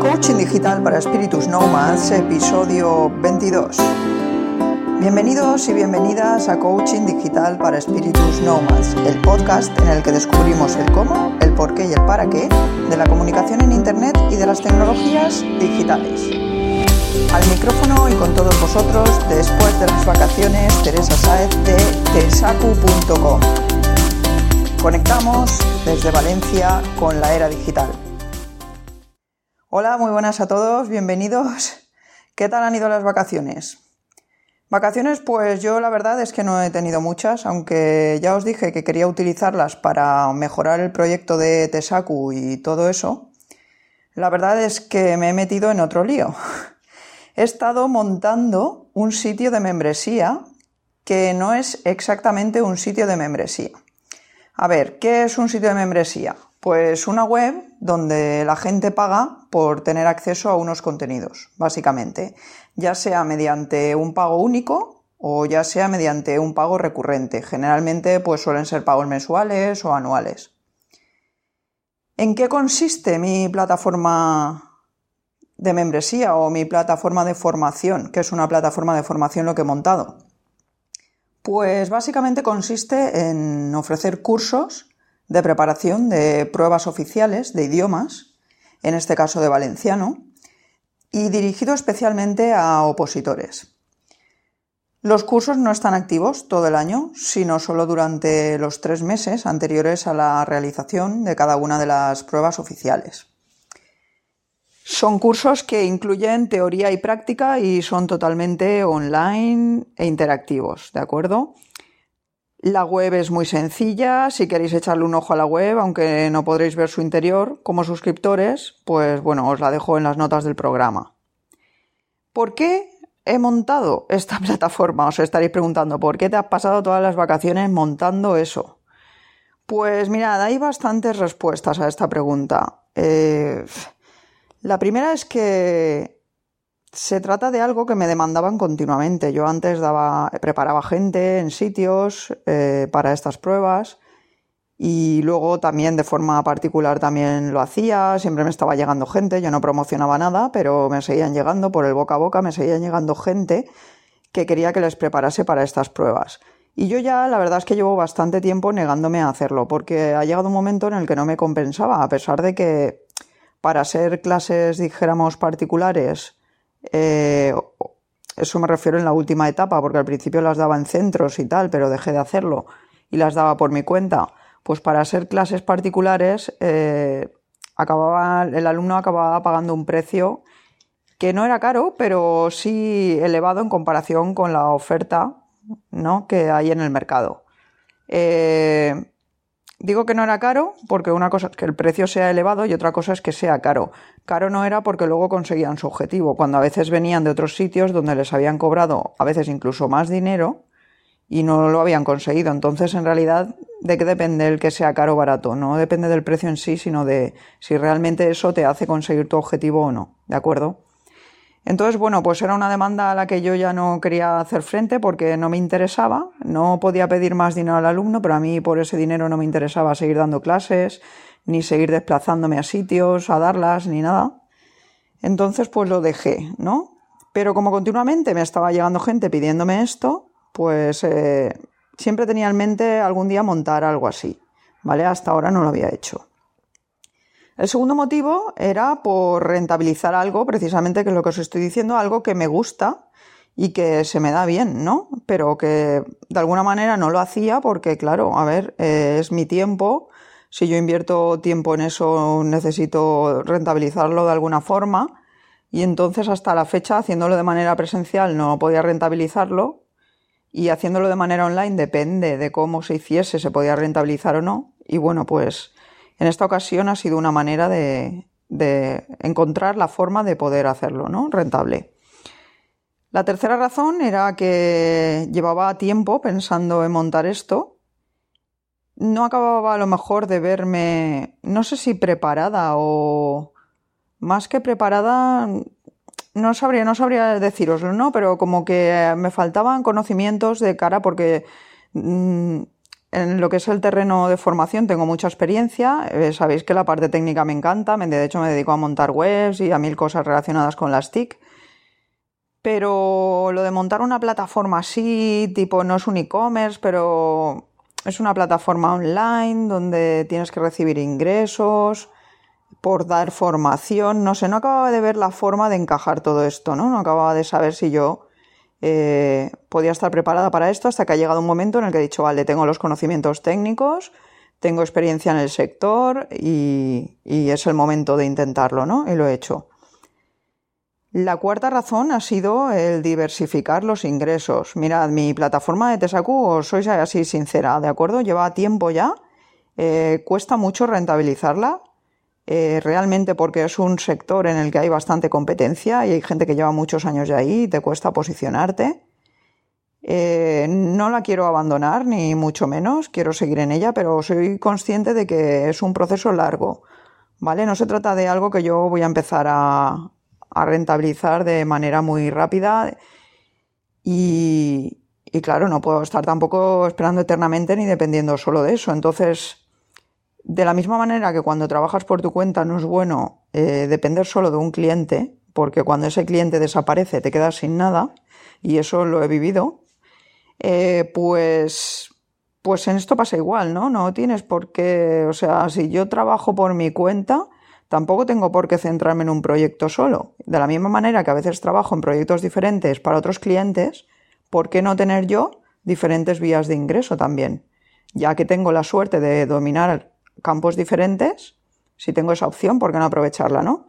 Coaching Digital para Espíritus Nomads, episodio 22. Bienvenidos y bienvenidas a Coaching Digital para Espíritus Nomads, el podcast en el que descubrimos el cómo, el por qué y el para qué de la comunicación en Internet y de las tecnologías digitales. Al micrófono y con todos vosotros, después de las vacaciones, Teresa Saez de tesacu.com. Conectamos desde Valencia con la era digital. Hola, muy buenas a todos, bienvenidos. ¿Qué tal han ido las vacaciones? Vacaciones, pues yo la verdad es que no he tenido muchas, aunque ya os dije que quería utilizarlas para mejorar el proyecto de Tesaku y todo eso. La verdad es que me he metido en otro lío. He estado montando un sitio de membresía que no es exactamente un sitio de membresía. A ver, ¿qué es un sitio de membresía? Pues una web donde la gente paga por tener acceso a unos contenidos, básicamente, ya sea mediante un pago único o ya sea mediante un pago recurrente. Generalmente pues suelen ser pagos mensuales o anuales. ¿En qué consiste mi plataforma de membresía o mi plataforma de formación, que es una plataforma de formación lo que he montado? Pues básicamente consiste en ofrecer cursos de preparación de pruebas oficiales de idiomas, en este caso de valenciano, y dirigido especialmente a opositores. Los cursos no están activos todo el año, sino solo durante los tres meses anteriores a la realización de cada una de las pruebas oficiales. Son cursos que incluyen teoría y práctica y son totalmente online e interactivos, ¿de acuerdo? La web es muy sencilla, si queréis echarle un ojo a la web, aunque no podréis ver su interior como suscriptores, pues bueno, os la dejo en las notas del programa. ¿Por qué he montado esta plataforma? Os estaréis preguntando, ¿por qué te has pasado todas las vacaciones montando eso? Pues mirad, hay bastantes respuestas a esta pregunta. Eh, la primera es que se trata de algo que me demandaban continuamente. Yo antes daba, preparaba gente en sitios eh, para estas pruebas y luego también de forma particular también lo hacía, siempre me estaba llegando gente, yo no promocionaba nada, pero me seguían llegando por el boca a boca, me seguían llegando gente que quería que les preparase para estas pruebas. Y yo ya la verdad es que llevo bastante tiempo negándome a hacerlo, porque ha llegado un momento en el que no me compensaba, a pesar de que para ser clases, dijéramos, particulares, eh, eso me refiero en la última etapa, porque al principio las daba en centros y tal, pero dejé de hacerlo y las daba por mi cuenta. Pues para ser clases particulares, eh, acababa, el alumno acababa pagando un precio que no era caro, pero sí elevado en comparación con la oferta ¿no? que hay en el mercado. Eh, Digo que no era caro porque una cosa es que el precio sea elevado y otra cosa es que sea caro. Caro no era porque luego conseguían su objetivo, cuando a veces venían de otros sitios donde les habían cobrado a veces incluso más dinero y no lo habían conseguido. Entonces, en realidad, ¿de qué depende el que sea caro o barato? No depende del precio en sí, sino de si realmente eso te hace conseguir tu objetivo o no. ¿De acuerdo? Entonces, bueno, pues era una demanda a la que yo ya no quería hacer frente porque no me interesaba, no podía pedir más dinero al alumno, pero a mí por ese dinero no me interesaba seguir dando clases, ni seguir desplazándome a sitios, a darlas, ni nada. Entonces, pues lo dejé, ¿no? Pero como continuamente me estaba llegando gente pidiéndome esto, pues eh, siempre tenía en mente algún día montar algo así, ¿vale? Hasta ahora no lo había hecho. El segundo motivo era por rentabilizar algo, precisamente que es lo que os estoy diciendo, algo que me gusta y que se me da bien, ¿no? Pero que de alguna manera no lo hacía porque, claro, a ver, eh, es mi tiempo. Si yo invierto tiempo en eso, necesito rentabilizarlo de alguna forma. Y entonces hasta la fecha, haciéndolo de manera presencial, no podía rentabilizarlo. Y haciéndolo de manera online, depende de cómo se hiciese, se podía rentabilizar o no. Y bueno, pues en esta ocasión ha sido una manera de, encontrar la forma de poder hacerlo, ¿no? Rentable. La tercera razón era que llevaba tiempo pensando en montar esto. No acababa a lo mejor de verme, no sé si preparada o más que preparada, no sabría, no sabría deciroslo, ¿no? Pero como que me faltaban conocimientos de cara porque mm, en lo que es el terreno de formación tengo mucha experiencia. Eh, sabéis que la parte técnica me encanta. De hecho, me dedico a montar webs y a mil cosas relacionadas con las TIC. Pero lo de montar una plataforma así, tipo, no es un e-commerce, pero es una plataforma online donde tienes que recibir ingresos por dar formación. No sé, no acababa de ver la forma de encajar todo esto, ¿no? No acababa de saber si yo eh, podía estar preparada para esto hasta que ha llegado un momento en el que he dicho, vale, tengo los conocimientos técnicos, tengo experiencia en el sector y, es el momento de intentarlo, ¿no? Y lo he hecho. La cuarta razón ha sido el diversificar los ingresos. Mirad, mi plataforma de Tesacu, os soy así sincera, ¿de acuerdo? Lleva tiempo ya, eh, cuesta mucho rentabilizarla, eh, realmente porque es un sector en el que hay bastante competencia y hay gente que lleva muchos años de ahí y te cuesta posicionarte. Eh, no la quiero abandonar, ni mucho menos, quiero seguir en ella, pero soy consciente de que es un proceso largo, ¿vale? No se trata de algo que yo voy a empezar a, a rentabilizar de manera muy rápida y, y claro, no puedo estar tampoco esperando eternamente ni dependiendo solo de eso. Entonces, de la misma manera que cuando trabajas por tu cuenta no es bueno eh, depender solo de un cliente, porque cuando ese cliente desaparece te quedas sin nada, y eso lo he vivido, eh, pues, pues en esto pasa igual, ¿no? No tienes por qué, o sea, si yo trabajo por mi cuenta, tampoco tengo por qué centrarme en un proyecto solo. De la misma manera que a veces trabajo en proyectos diferentes para otros clientes, ¿por qué no tener yo diferentes vías de ingreso también? Ya que tengo la suerte de dominar campos diferentes, si tengo esa opción, ¿por qué no aprovecharla, no?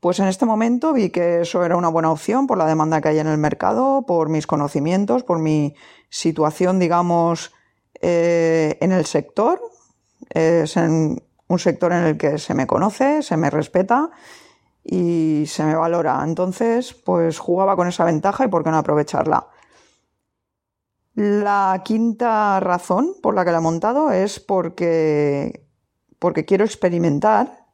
Pues en este momento vi que eso era una buena opción por la demanda que hay en el mercado, por mis conocimientos, por mi situación, digamos, eh, en el sector. Es un sector en el que se me conoce, se me respeta y se me valora. Entonces, pues jugaba con esa ventaja y por qué no aprovecharla. La quinta razón por la que la he montado es porque porque quiero experimentar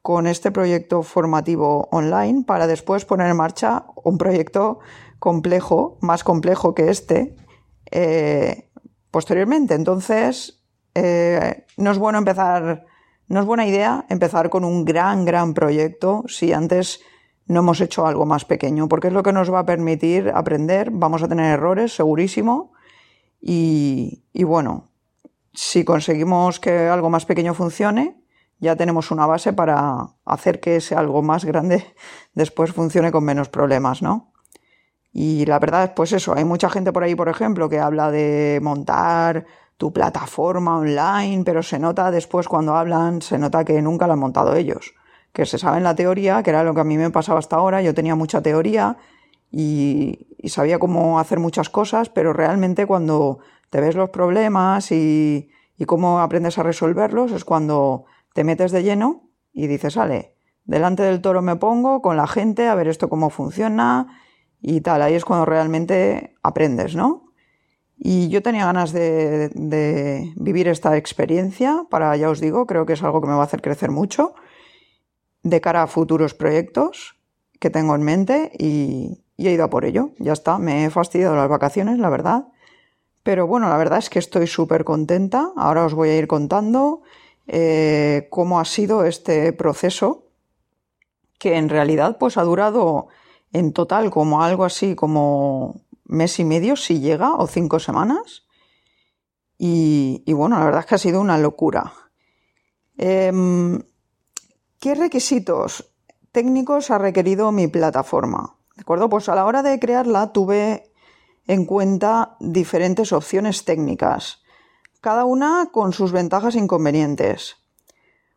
con este proyecto formativo online para después poner en marcha un proyecto complejo, más complejo que este, eh, posteriormente. Entonces, eh, no es bueno empezar, no es buena idea empezar con un gran, gran proyecto si antes no hemos hecho algo más pequeño, porque es lo que nos va a permitir aprender, vamos a tener errores, segurísimo, y, y bueno, si conseguimos que algo más pequeño funcione, ya tenemos una base para hacer que ese algo más grande después funcione con menos problemas, ¿no? Y la verdad es pues eso, hay mucha gente por ahí, por ejemplo, que habla de montar tu plataforma online, pero se nota después cuando hablan, se nota que nunca la han montado ellos. Que se sabe en la teoría, que era lo que a mí me pasaba hasta ahora, yo tenía mucha teoría y, sabía cómo hacer muchas cosas, pero realmente cuando te ves los problemas y, cómo aprendes a resolverlos, es cuando te metes de lleno y dices, sale, delante del toro me pongo con la gente a ver esto cómo funciona y tal. Ahí es cuando realmente aprendes, ¿no? Y yo tenía ganas de, de, vivir esta experiencia para, ya os digo, creo que es algo que me va a hacer crecer mucho de cara a futuros proyectos que tengo en mente y, y he ido a por ello. Ya está, me he fastidiado las vacaciones, la verdad. Pero bueno, la verdad es que estoy súper contenta. Ahora os voy a ir contando eh, cómo ha sido este proceso, que en realidad pues ha durado en total como algo así como mes y medio, si llega, o cinco semanas. Y, bueno, la verdad es que ha sido una locura. Em, ¿Qué requisitos técnicos ha requerido mi plataforma? ¿De acuerdo? Pues a la hora de crearla tuve en cuenta diferentes opciones técnicas, cada una con sus ventajas e inconvenientes.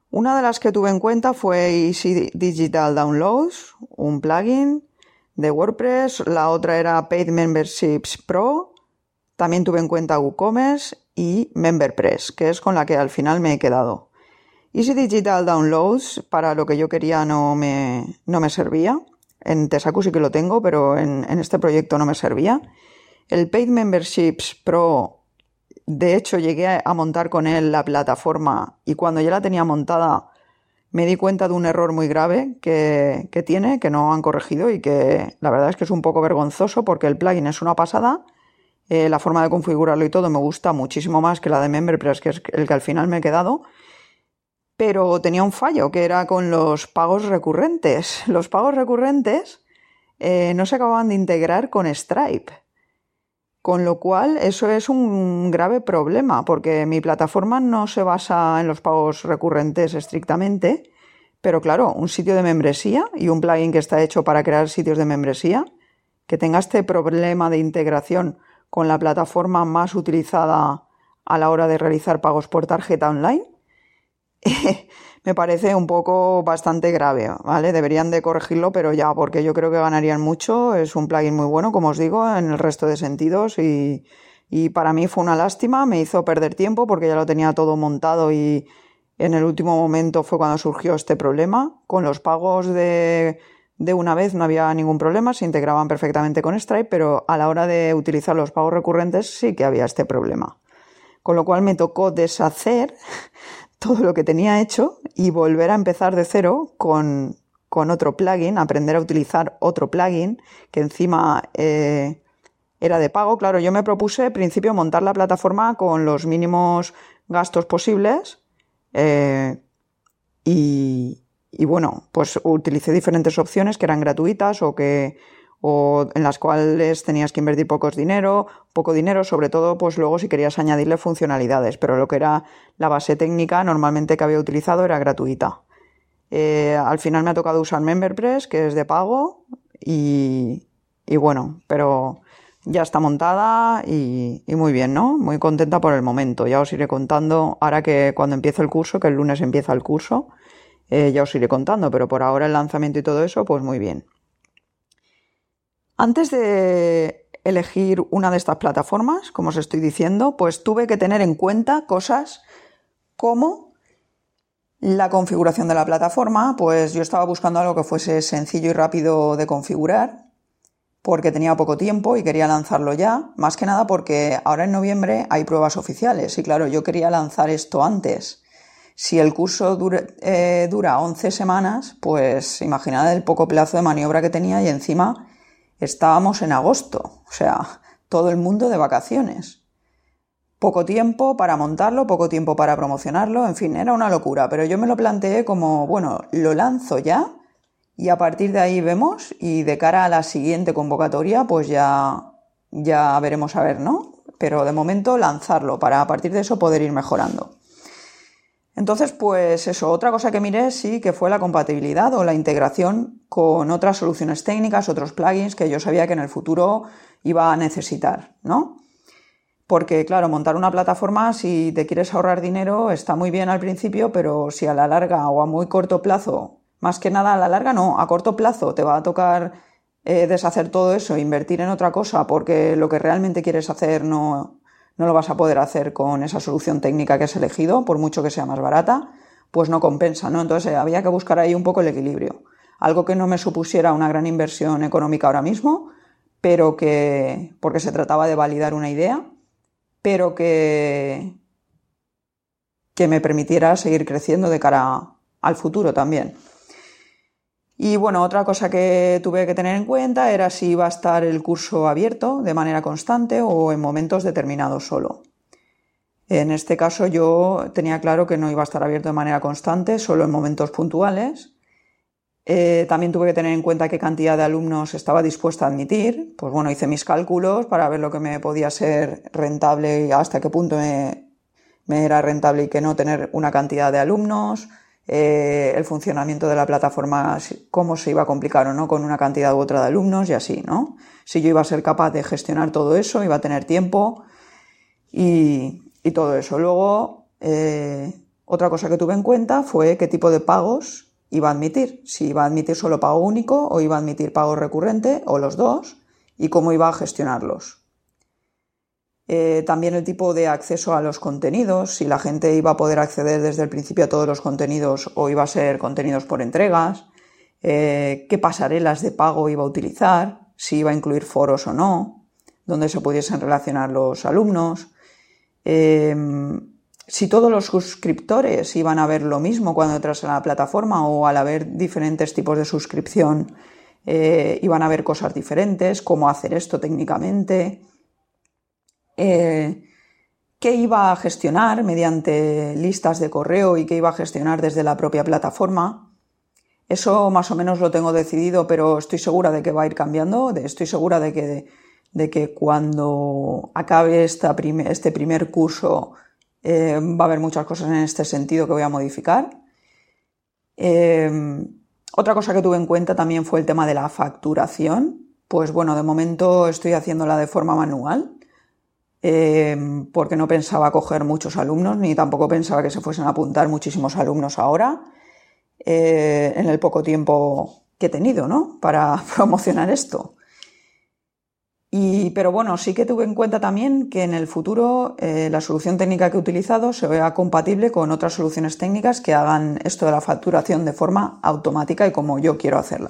Una de las que tuve en cuenta fue Easy Digital Downloads, un plugin de WordPress, la otra era Paid Memberships Pro, también tuve en cuenta WooCommerce y MemberPress, que es con la que al final me he quedado. Easy Digital Downloads para lo que yo quería no me, no me servía. En Tesaku sí que lo tengo, pero en, en este proyecto no me servía. El Paid Memberships Pro, de hecho, llegué a montar con él la plataforma y cuando ya la tenía montada me di cuenta de un error muy grave que, tiene, que no han corregido y que la verdad es que es un poco vergonzoso porque el plugin es una pasada, eh, la forma de configurarlo y todo me gusta muchísimo más que la de MemberPress, que es el que al final me he quedado. Pero tenía un fallo, que era con los pagos recurrentes. Los pagos recurrentes eh, no se acababan de integrar con Stripe. Con lo cual, eso es un grave problema, porque mi plataforma no se basa en los pagos recurrentes estrictamente, pero claro, un sitio de membresía y un plugin que está hecho para crear sitios de membresía, que tenga este problema de integración con la plataforma más utilizada a la hora de realizar pagos por tarjeta online, me parece un poco bastante grave, ¿vale? Deberían de corregirlo, pero ya, porque yo creo que ganarían mucho. Es un plugin muy bueno, como os digo, en el resto de sentidos y, y para mí fue una lástima, me hizo perder tiempo porque ya lo tenía todo montado y en el último momento fue cuando surgió este problema. Con los pagos de, de una vez no había ningún problema, se integraban perfectamente con Stripe, pero a la hora de utilizar los pagos recurrentes sí que había este problema. Con lo cual me tocó deshacer todo lo que tenía hecho y volver a empezar de cero con, otro plugin, aprender a utilizar otro plugin que encima eh, era de pago. Claro, yo me propuse al principio montar la plataforma con los mínimos gastos posibles eh, y, y, bueno, pues utilicé diferentes opciones que eran gratuitas o que o en las cuales tenías que invertir pocos dinero, poco dinero, sobre todo pues luego si querías añadirle funcionalidades, pero lo que era la base técnica normalmente que había utilizado era gratuita. Eh, al final me ha tocado usar MemberPress, que es de pago, y, y bueno, pero ya está montada y, y, muy bien, ¿no? Muy contenta por el momento. Ya os iré contando, ahora que cuando empiece el curso, que el lunes empieza el curso, eh, ya os iré contando, pero por ahora el lanzamiento y todo eso, pues muy bien. Antes de elegir una de estas plataformas, como os estoy diciendo, pues tuve que tener en cuenta cosas como la configuración de la plataforma, pues yo estaba buscando algo que fuese sencillo y rápido de configurar, porque tenía poco tiempo y quería lanzarlo ya, más que nada porque ahora en noviembre hay pruebas oficiales y claro, yo quería lanzar esto antes. Si el curso dura, eh, dura 11 semanas, pues imaginad el poco plazo de maniobra que tenía y encima Estábamos en agosto, o sea, todo el mundo de vacaciones. Poco tiempo para montarlo, poco tiempo para promocionarlo, en fin, era una locura, pero yo me lo planteé como, bueno, lo lanzo ya y a partir de ahí vemos y de cara a la siguiente convocatoria pues ya, ya veremos a ver, ¿no? Pero de momento lanzarlo para a partir de eso poder ir mejorando. Entonces, pues eso, otra cosa que miré sí que fue la compatibilidad o la integración con otras soluciones técnicas, otros plugins que yo sabía que en el futuro iba a necesitar, ¿no? Porque, claro, montar una plataforma, si te quieres ahorrar dinero, está muy bien al principio, pero si a la larga o a muy corto plazo, más que nada a la larga no, a corto plazo te va a tocar eh, deshacer todo eso, invertir en otra cosa, porque lo que realmente quieres hacer no, no lo vas a poder hacer con esa solución técnica que has elegido, por mucho que sea más barata, pues no compensa, ¿no? Entonces eh, había que buscar ahí un poco el equilibrio. Algo que no me supusiera una gran inversión económica ahora mismo, pero que, porque se trataba de validar una idea, pero que, que me permitiera seguir creciendo de cara al futuro también. Y bueno, otra cosa que tuve que tener en cuenta era si iba a estar el curso abierto de manera constante o en momentos determinados solo. En este caso yo tenía claro que no iba a estar abierto de manera constante, solo en momentos puntuales. Eh, también tuve que tener en cuenta qué cantidad de alumnos estaba dispuesta a admitir. Pues bueno, hice mis cálculos para ver lo que me podía ser rentable y hasta qué punto me, me era rentable y que no tener una cantidad de alumnos eh, el funcionamiento de la plataforma, cómo se iba a complicar o no con una cantidad u otra de alumnos y así, ¿no? Si yo iba a ser capaz de gestionar todo eso, iba a tener tiempo y, todo eso. Luego, eh, otra cosa que tuve en cuenta fue qué tipo de pagos iba a admitir. Si iba a admitir solo pago único o iba a admitir pago recurrente o los dos y cómo iba a gestionarlos. Eh, también el tipo de acceso a los contenidos, si la gente iba a poder acceder desde el principio a todos los contenidos o iba a ser contenidos por entregas, eh, qué pasarelas de pago iba a utilizar, si iba a incluir foros o no, donde se pudiesen relacionar los alumnos, em, si todos los suscriptores iban a ver lo mismo cuando entras a la plataforma o al haber diferentes tipos de suscripción eh, iban a ver cosas diferentes, cómo hacer esto técnicamente eh, qué iba a gestionar mediante listas de correo y qué iba a gestionar desde la propia plataforma. Eso más o menos lo tengo decidido, pero estoy segura de que va a ir cambiando. Estoy segura de que, de que cuando acabe esta este primer curso eh, va a haber muchas cosas en este sentido que voy a modificar. Eh, otra cosa que tuve en cuenta también fue el tema de la facturación. Pues bueno, de momento estoy haciéndola de forma manual, eh, porque no pensaba coger muchos alumnos, ni tampoco pensaba que se fuesen a apuntar muchísimos alumnos ahora, en el poco tiempo que he tenido, ¿no? Para promocionar esto pero bueno, sí que tuve en cuenta también que en el futuro eh, la solución técnica que he utilizado se vea compatible con otras soluciones técnicas que hagan esto de la facturación de forma automática y como yo quiero hacerla.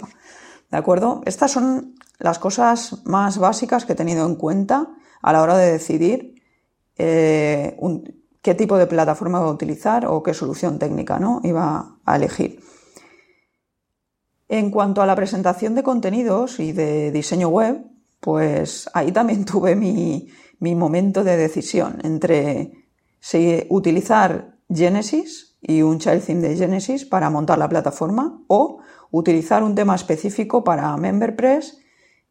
¿De acuerdo? Estas son las cosas más básicas que he tenido en cuenta a la hora de decidir eh, qué tipo de plataforma iba a utilizar o qué solución técnica ¿no? iba a elegir. En cuanto a la presentación de contenidos y de diseño web, pues ahí también tuve mi, momento de decisión entre si utilizar Genesis y un child theme de Genesis para montar la plataforma o utilizar un tema específico para MemberPress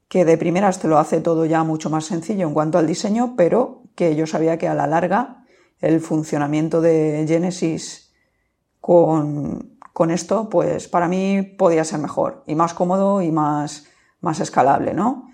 que de primeras te lo hace todo ya mucho más sencillo en cuanto al diseño, pero que yo sabía que a la larga el funcionamiento de Genesis con, con esto, pues para mí podía ser mejor y más cómodo y más, más escalable, ¿no?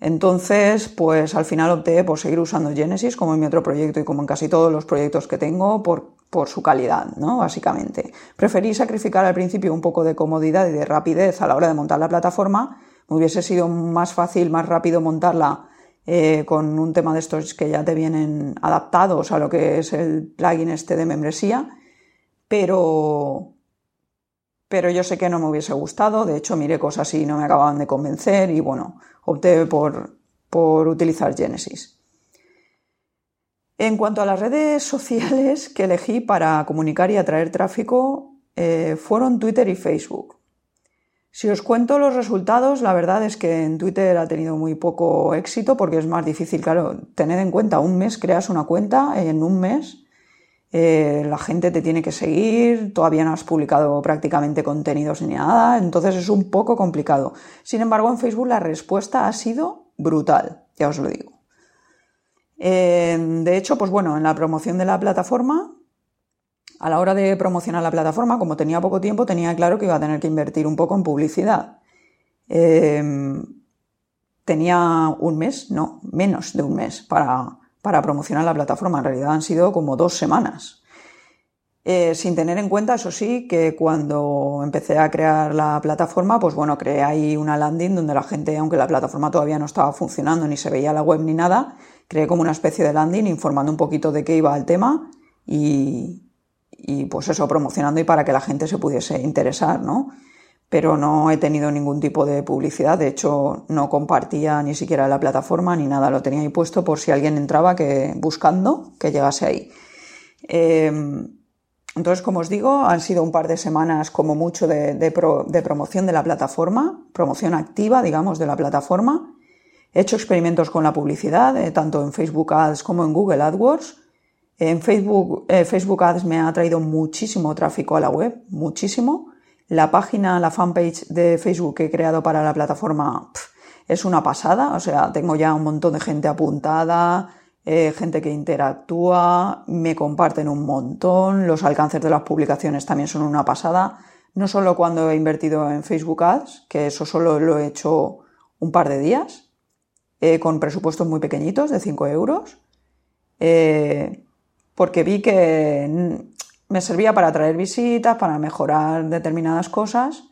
Entonces, pues al final opté por seguir usando Genesis como en mi otro proyecto y como en casi todos los proyectos que tengo por, su calidad, ¿no? Básicamente. Preferí sacrificar al principio un poco de comodidad y de rapidez a la hora de montar la plataforma. Hubiese sido más fácil, más rápido montarla eh, con un tema de estos que ya te vienen adaptados a lo que es el plugin este de membresía, pero, pero yo sé que no me hubiese gustado, de hecho miré cosas y no me acababan de convencer y bueno, opté por, utilizar Genesis. En cuanto a las redes sociales que elegí para comunicar y atraer tráfico, eh, fueron Twitter y Facebook. Si os cuento los resultados, la verdad es que en Twitter ha tenido muy poco éxito porque es más difícil, claro, tener en cuenta un mes, creas una cuenta en un mes eh, la gente te tiene que seguir, todavía no has publicado prácticamente contenidos ni nada, entonces es un poco complicado. Sin embargo, en Facebook la respuesta ha sido brutal, ya os lo digo. Eh, de hecho, pues bueno, en la promoción de la plataforma, a la hora de promocionar la plataforma, como tenía poco tiempo, tenía claro que iba a tener que invertir un poco en publicidad. Eh, tenía un mes, no, menos de un mes para para promocionar la plataforma. En realidad han sido como dos semanas. Eh, sin tener en cuenta, eso sí, que cuando empecé a crear la plataforma, pues bueno, creé ahí una landing donde la gente, aunque la plataforma todavía no estaba funcionando, ni se veía la web ni nada, creé como una especie de landing informando un poquito de qué iba el tema y, y pues eso, promocionando y para que la gente se pudiese interesar, ¿no? pero no he tenido ningún tipo de publicidad. De hecho, no compartía ni siquiera la plataforma ni nada. Lo tenía ahí puesto por si alguien entraba que, buscando que llegase ahí. Em, entonces, como os digo, han sido un par de semanas como mucho de, promoción de la plataforma, promoción activa, digamos, de la plataforma. He hecho experimentos con la publicidad, eh, tanto en Facebook Ads como en Google AdWords. En Facebook, eh, Facebook Ads me ha traído muchísimo tráfico a la web, muchísimo. La página, la fanpage de Facebook que he creado para la plataforma es una pasada, o sea, tengo ya un montón de gente apuntada, eh, gente que interactúa, me comparten un montón, los alcances de las publicaciones también son una pasada, no solo cuando he invertido en Facebook Ads, que eso solo lo he hecho un par de días, eh, con presupuestos muy pequeñitos de 5 euros, porque vi que me servía para atraer visitas, para mejorar determinadas cosas,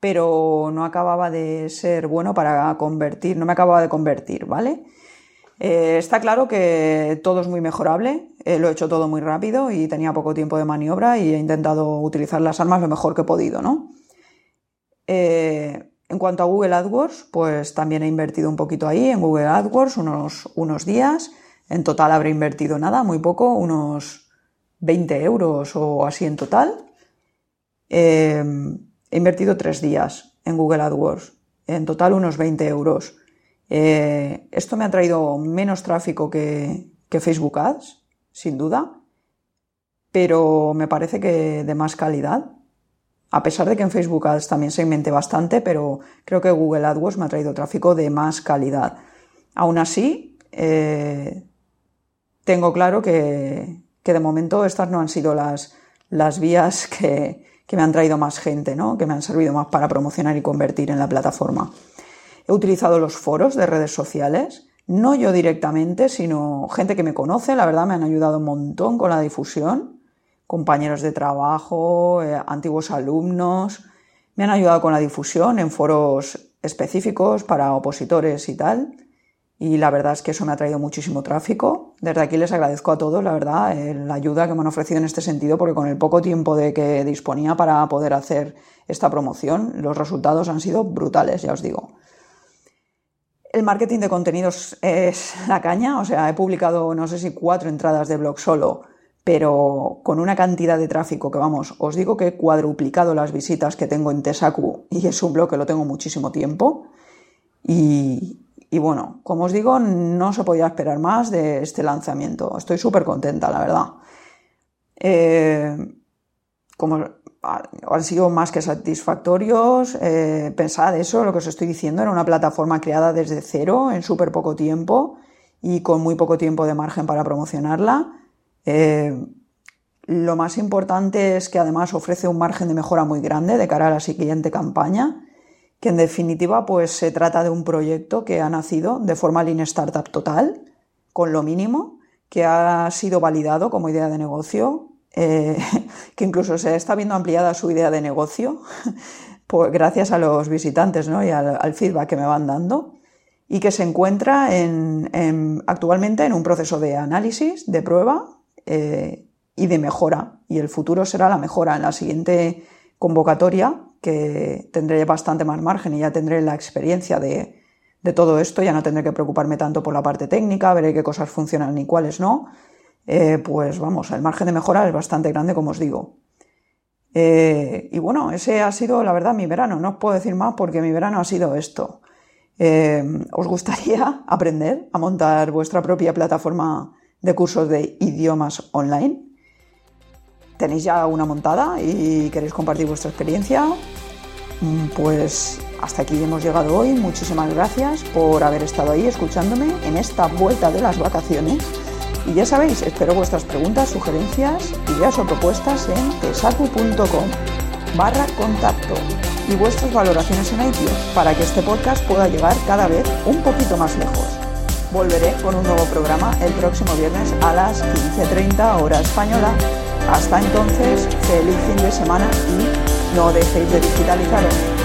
pero no acababa de ser bueno para convertir, no me acababa de convertir, ¿vale? Eh, está claro que todo es muy mejorable, eh, lo he hecho todo muy rápido y tenía poco tiempo de maniobra y he intentado utilizar las armas lo mejor que he podido, ¿no? Eh, en cuanto a Google AdWords, pues también he invertido un poquito ahí en Google AdWords, unos, unos días. En total habré invertido nada, muy poco, unos 20 euros o así en total. Eh, he invertido tres días en Google AdWords, en total unos 20 euros. Eh, esto me ha traído menos tráfico que, Facebook Ads, sin duda, pero me parece que de más calidad. A pesar de que en Facebook Ads también segmente bastante, pero creo que Google AdWords me ha traído tráfico de más calidad. Aún así, eh, tengo claro que, de momento estas no han sido las, las vías que, que, me han traído más gente, ¿no? que me han servido más para promocionar y convertir en la plataforma. He utilizado los foros de redes sociales, no yo directamente, sino gente que me conoce, la verdad me han ayudado un montón con la difusión, compañeros de trabajo, eh, antiguos alumnos, me han ayudado con la difusión en foros específicos para opositores y tal. Y la verdad es que eso me ha traído muchísimo tráfico. Desde aquí les agradezco a todos, la verdad, eh, la ayuda que me han ofrecido en este sentido, porque con el poco tiempo de que disponía para poder hacer esta promoción, los resultados han sido brutales, ya os digo. El marketing de contenidos es la caña, o sea, he publicado no sé si cuatro entradas de blog solo, pero con una cantidad de tráfico que vamos, os digo que he cuadruplicado las visitas que tengo en Tesaku y es un blog que lo tengo muchísimo tiempo. Y, y bueno, como os digo, no se podía esperar más de este lanzamiento. Estoy súper contenta, la verdad. Eh, como han sido más que satisfactorios, eh, pensad eso, lo que os estoy diciendo, era una plataforma creada desde cero, en súper poco tiempo y con muy poco tiempo de margen para promocionarla. Eh, lo más importante es que además ofrece un margen de mejora muy grande de cara a la siguiente campaña que en definitiva pues se trata de un proyecto que ha nacido de forma Lean Startup total, con lo mínimo, que ha sido validado como idea de negocio, eh, que incluso se está viendo ampliada su idea de negocio gracias a los visitantes ¿no? y al, feedback que me van dando y que se encuentra en, actualmente en un proceso de análisis, de prueba eh, y de mejora. Y el futuro será la mejora en la siguiente convocatoria que tendré bastante más margen y ya tendré la experiencia de, todo esto, ya no tendré que preocuparme tanto por la parte técnica, veré qué cosas funcionan y cuáles no, eh, pues vamos, el margen de mejora es bastante grande, como os digo. Eh, y bueno, ese ha sido, la verdad, mi verano. No os puedo decir más porque mi verano ha sido esto. Eh, ¿Os gustaría aprender a montar vuestra propia plataforma de cursos de idiomas online? Tenéis ya una montada y queréis compartir vuestra experiencia, mm, pues hasta aquí hemos llegado hoy. Muchísimas gracias por haber estado ahí escuchándome en esta vuelta de las vacaciones. Y ya sabéis, espero vuestras preguntas, sugerencias, ideas o propuestas en tesacu.com barra contacto y vuestras valoraciones en iTunes para que este podcast pueda llegar cada vez un poquito más lejos. Volveré con un nuevo programa el próximo viernes a las 15.30 hora española. Hasta entonces, feliz fin de semana y no dejéis de digitalizaros.